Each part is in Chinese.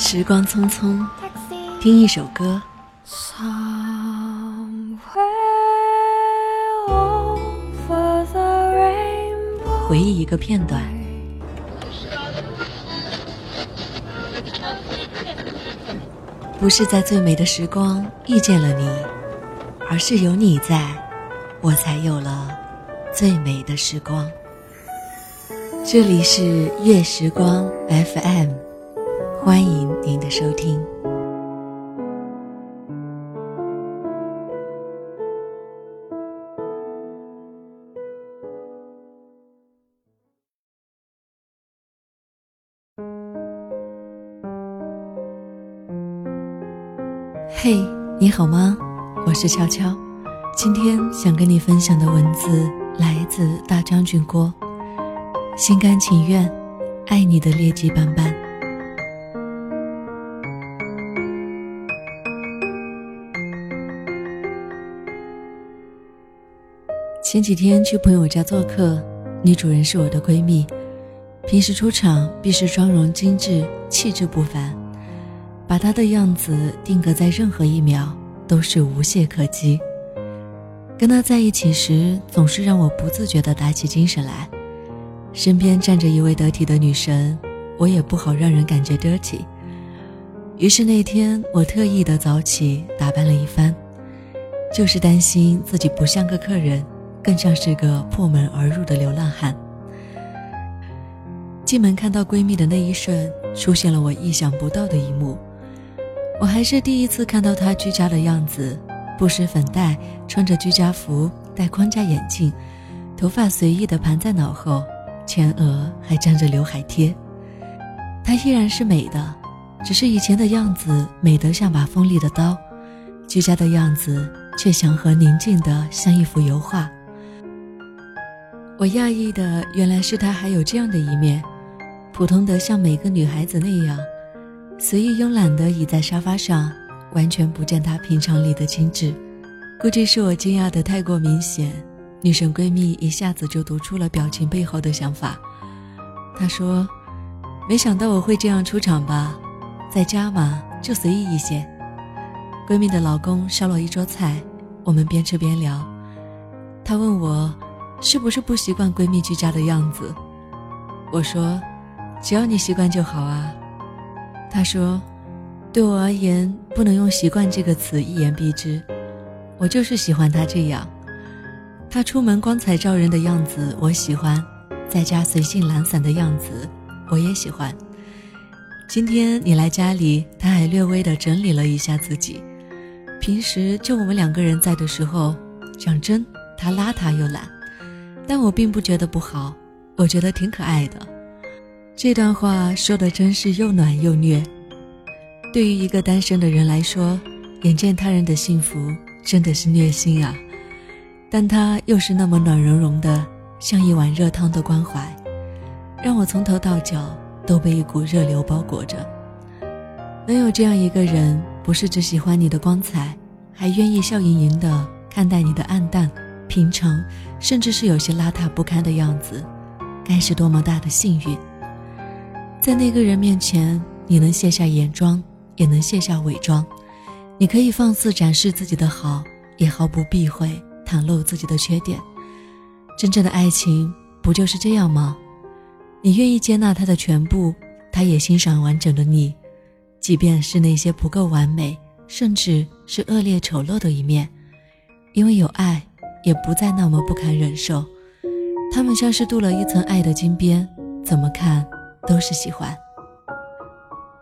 时光匆匆，听一首歌，回忆一个片段。不是在最美的时光遇见了你，而是有你在，我才有了最美的时光。这里是月时光 FM。欢迎您的收听。嘿，你好吗？我是悄悄，今天想跟你分享的文字来自大将军郭，心甘情愿爱你的劣迹斑斑。前几天去朋友家做客，女主人是我的闺蜜，平时出场必是妆容精致、气质不凡，把她的样子定格在任何一秒都是无懈可击。跟她在一起时，总是让我不自觉地打起精神来。身边站着一位得体的女神，我也不好让人感觉得体。于是那天我特意的早起打扮了一番，就是担心自己不像个客人。更像是个破门而入的流浪汉。进门看到闺蜜的那一瞬，出现了我意想不到的一幕。我还是第一次看到她居家的样子，不施粉黛，穿着居家服，戴框架眼镜，头发随意的盘在脑后，前额还沾着刘海贴。她依然是美的，只是以前的样子美得像把锋利的刀，居家的样子却祥和宁静的像一幅油画。我讶异的原来是她还有这样的一面，普通的像每个女孩子那样，随意慵懒的倚在沙发上，完全不见她平常里的精致。估计是我惊讶的太过明显，女神闺蜜一下子就读出了表情背后的想法。她说：“没想到我会这样出场吧？在家嘛，就随意一些。”闺蜜的老公烧了一桌菜，我们边吃边聊。她问我。是不是不习惯闺蜜居家的样子？我说，只要你习惯就好啊。她说，对我而言，不能用习惯这个词一言蔽之。我就是喜欢她这样，她出门光彩照人的样子我喜欢，在家随性懒散的样子我也喜欢。今天你来家里，她还略微的整理了一下自己。平时就我们两个人在的时候，讲真，她邋遢又懒。但我并不觉得不好，我觉得挺可爱的。这段话说的真是又暖又虐。对于一个单身的人来说，眼见他人的幸福真的是虐心啊！但他又是那么暖融融的，像一碗热汤的关怀，让我从头到脚都被一股热流包裹着。能有这样一个人，不是只喜欢你的光彩，还愿意笑盈盈的看待你的暗淡。平常，甚至是有些邋遢不堪的样子，该是多么大的幸运！在那个人面前，你能卸下眼妆，也能卸下伪装，你可以放肆展示自己的好，也毫不避讳袒露自己的缺点。真正的爱情不就是这样吗？你愿意接纳他的全部，他也欣赏完整的你，即便是那些不够完美，甚至是恶劣丑陋的一面，因为有爱。也不再那么不堪忍受，他们像是镀了一层爱的金边，怎么看都是喜欢。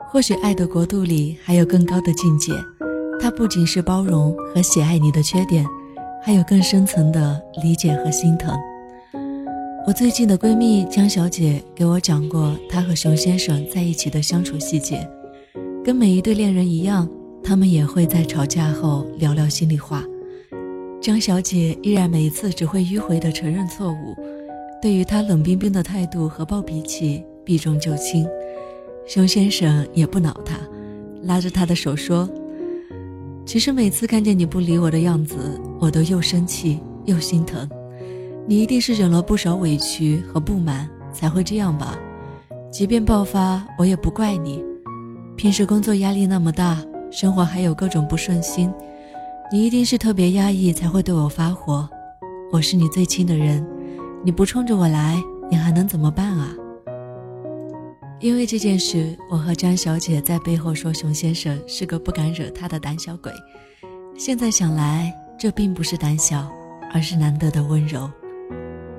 或许爱的国度里还有更高的境界，它不仅是包容和喜爱你的缺点，还有更深层的理解和心疼。我最近的闺蜜江小姐给我讲过她和熊先生在一起的相处细节，跟每一对恋人一样，他们也会在吵架后聊聊心里话。江小姐依然每一次只会迂回地承认错误，对于他冷冰冰的态度和暴脾气避重就轻。熊先生也不恼他，拉着他的手说：“其实每次看见你不理我的样子，我都又生气又心疼。你一定是忍了不少委屈和不满才会这样吧？即便爆发，我也不怪你。平时工作压力那么大，生活还有各种不顺心，你一定是特别压抑才会对我发火。我是你最亲的人，你不冲着我来，你还能怎么办啊？因为这件事，我和张小姐在背后说熊先生是个不敢惹她的胆小鬼。现在想来，这并不是胆小，而是难得的温柔。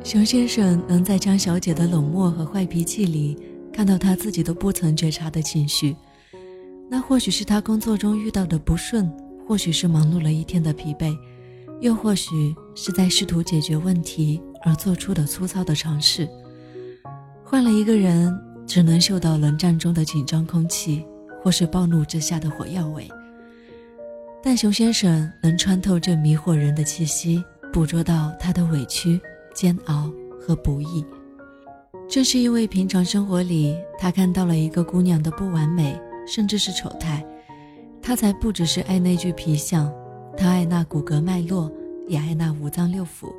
熊先生能在张小姐的冷漠和坏脾气里，看到他自己都不曾觉察的情绪。那或许是他工作中遇到的不顺，或许是忙碌了一天的疲惫，又或许是在试图解决问题而做出的粗糙的尝试。换了一个人。只能嗅到冷战中的紧张空气，或是暴怒之下的火药味。但熊先生能穿透这迷惑人的气息，捕捉到他的委屈、煎熬和不易。正是因为平常生活里他看到了一个姑娘的不完美，甚至是丑态，他才不只是爱那具皮相，他爱那骨骼脉络，也爱那五脏六腑。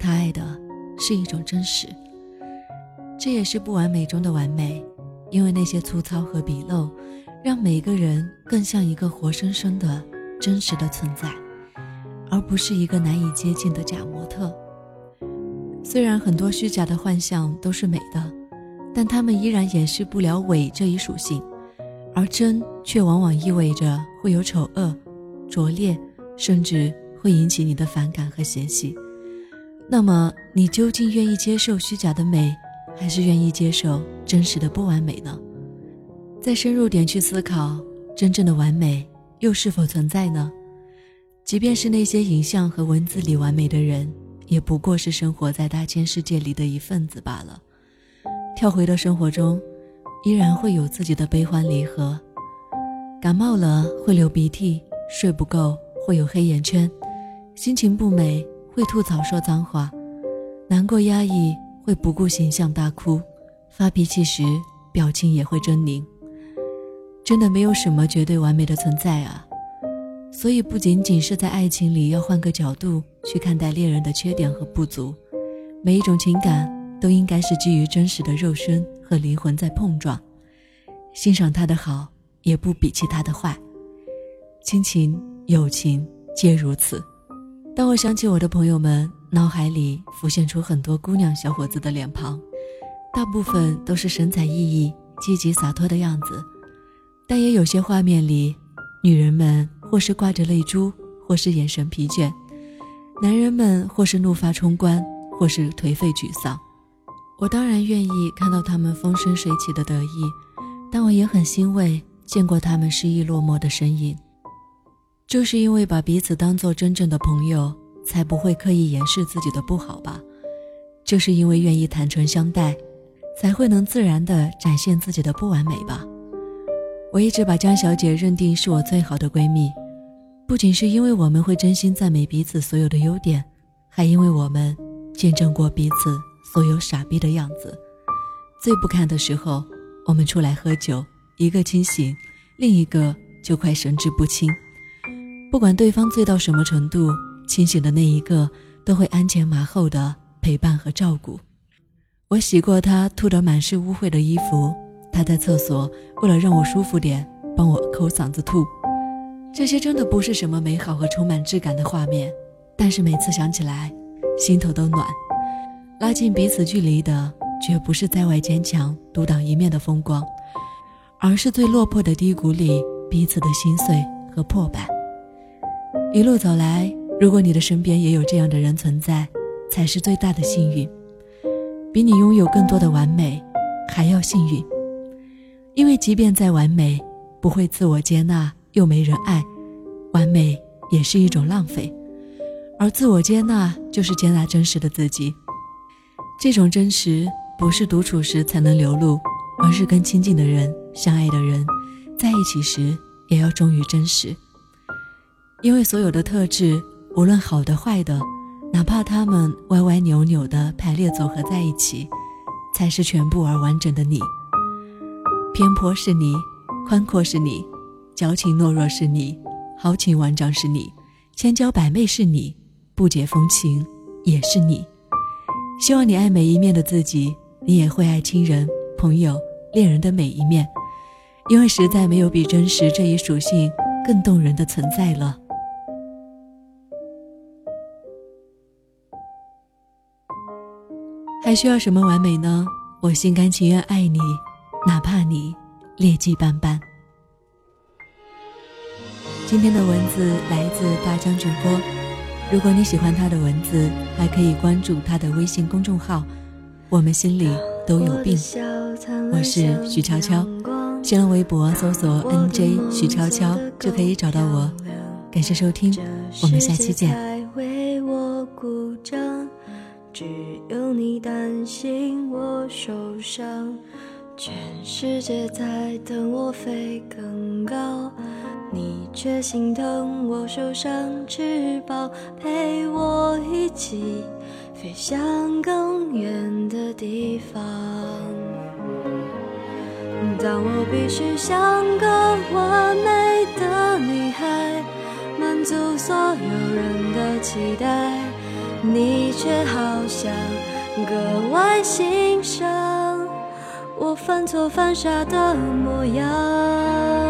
他爱的是一种真实。这也是不完美中的完美，因为那些粗糙和鄙陋，让每个人更像一个活生生的、真实的存在，而不是一个难以接近的假模特。虽然很多虚假的幻象都是美的，但它们依然掩饰不了伪这一属性，而真却往往意味着会有丑恶、拙劣，甚至会引起你的反感和嫌隙。那么，你究竟愿意接受虚假的美？还是愿意接受真实的不完美呢？再深入点去思考，真正的完美又是否存在呢？即便是那些影像和文字里完美的人，也不过是生活在大千世界里的一份子罢了。跳回到生活中，依然会有自己的悲欢离合。感冒了会流鼻涕，睡不够会有黑眼圈，心情不美会吐槽说脏话，难过压抑。会不顾形象大哭，发脾气时表情也会狰狞。真的没有什么绝对完美的存在啊！所以不仅仅是在爱情里要换个角度去看待恋人的缺点和不足，每一种情感都应该是基于真实的肉身和灵魂在碰撞，欣赏他的好，也不鄙弃他的坏。亲情、友情皆如此。当我想起我的朋友们。脑海里浮现出很多姑娘小伙子的脸庞，大部分都是神采奕奕、积极洒脱的样子，但也有些画面里，女人们或是挂着泪珠，或是眼神疲倦，男人们或是怒发冲冠，或是颓废沮丧。我当然愿意看到他们风生水起的得意，但我也很欣慰见过他们失意落寞的身影。就是因为把彼此当做真正的朋友。才不会刻意掩饰自己的不好吧？就是因为愿意坦诚相待，才会能自然地展现自己的不完美吧。我一直把江小姐认定是我最好的闺蜜，不仅是因为我们会真心赞美彼此所有的优点，还因为我们见证过彼此所有傻逼的样子。最不堪的时候，我们出来喝酒，一个清醒，另一个就快神志不清。不管对方醉到什么程度。清醒的那一个都会鞍前马后的陪伴和照顾。我洗过他吐得满是污秽的衣服，他在厕所为了让我舒服点，帮我抠嗓子吐。这些真的不是什么美好和充满质感的画面，但是每次想起来，心头都暖。拉近彼此距离的，绝不是在外坚强独当一面的风光，而是最落魄的低谷里彼此的心碎和破败。一路走来。如果你的身边也有这样的人存在，才是最大的幸运，比你拥有更多的完美还要幸运。因为即便再完美，不会自我接纳又没人爱，完美也是一种浪费。而自我接纳就是接纳真实的自己，这种真实不是独处时才能流露，而是跟亲近的人、相爱的人在一起时也要忠于真实。因为所有的特质。无论好的坏的，哪怕他们歪歪扭扭的排列组合在一起，才是全部而完整的你。偏颇是你，宽阔是你，矫情懦弱是你，豪情万丈是你，千娇百媚是你，不解风情也是你。希望你爱每一面的自己，你也会爱亲人、朋友、恋人的每一面，因为实在没有比真实这一属性更动人的存在了。还需要什么完美呢？我心甘情愿爱你，哪怕你劣迹斑斑。今天的文字来自大将军播。如果你喜欢他的文字，还可以关注他的微信公众号。我们心里都有病。我是许悄悄，新浪微博搜索 “nj 许悄悄”就可以找到我。感谢收听，我们下期见。只有你担心我受伤，全世界在等我飞更高，你却心疼我受伤翅膀，陪我一起飞向更远的地方。当我必须像个完美的女孩，满足所有人的期待。你却好像格外欣赏我犯错犯傻的模样。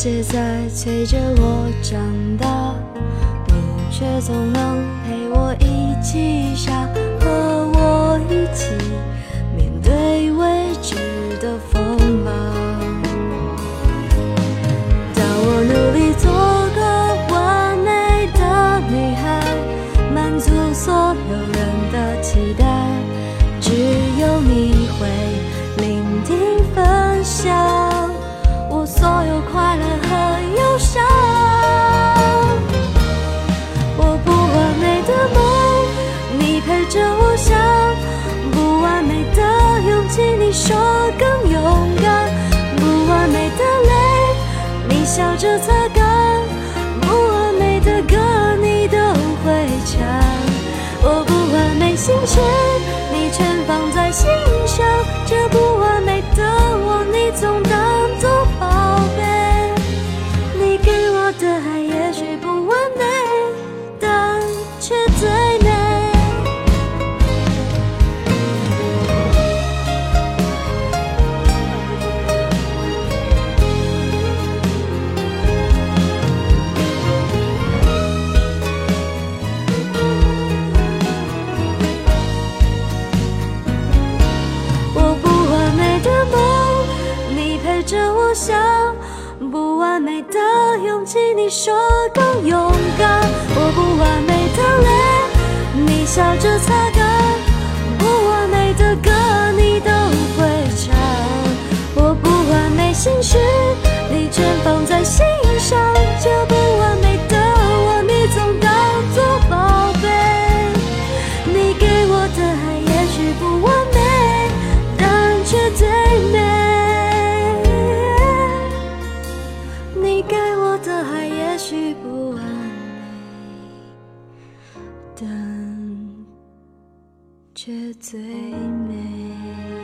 谢在催着我长大，你却总能陪我一起傻，说更勇敢，不完美的泪，你笑着擦干；不完美的歌，你都会唱。我不完美心事，你全放在心上。这不笑着擦干；不完美的歌，你都会唱。我不完美心事，你全放在心上。这不完美却最美。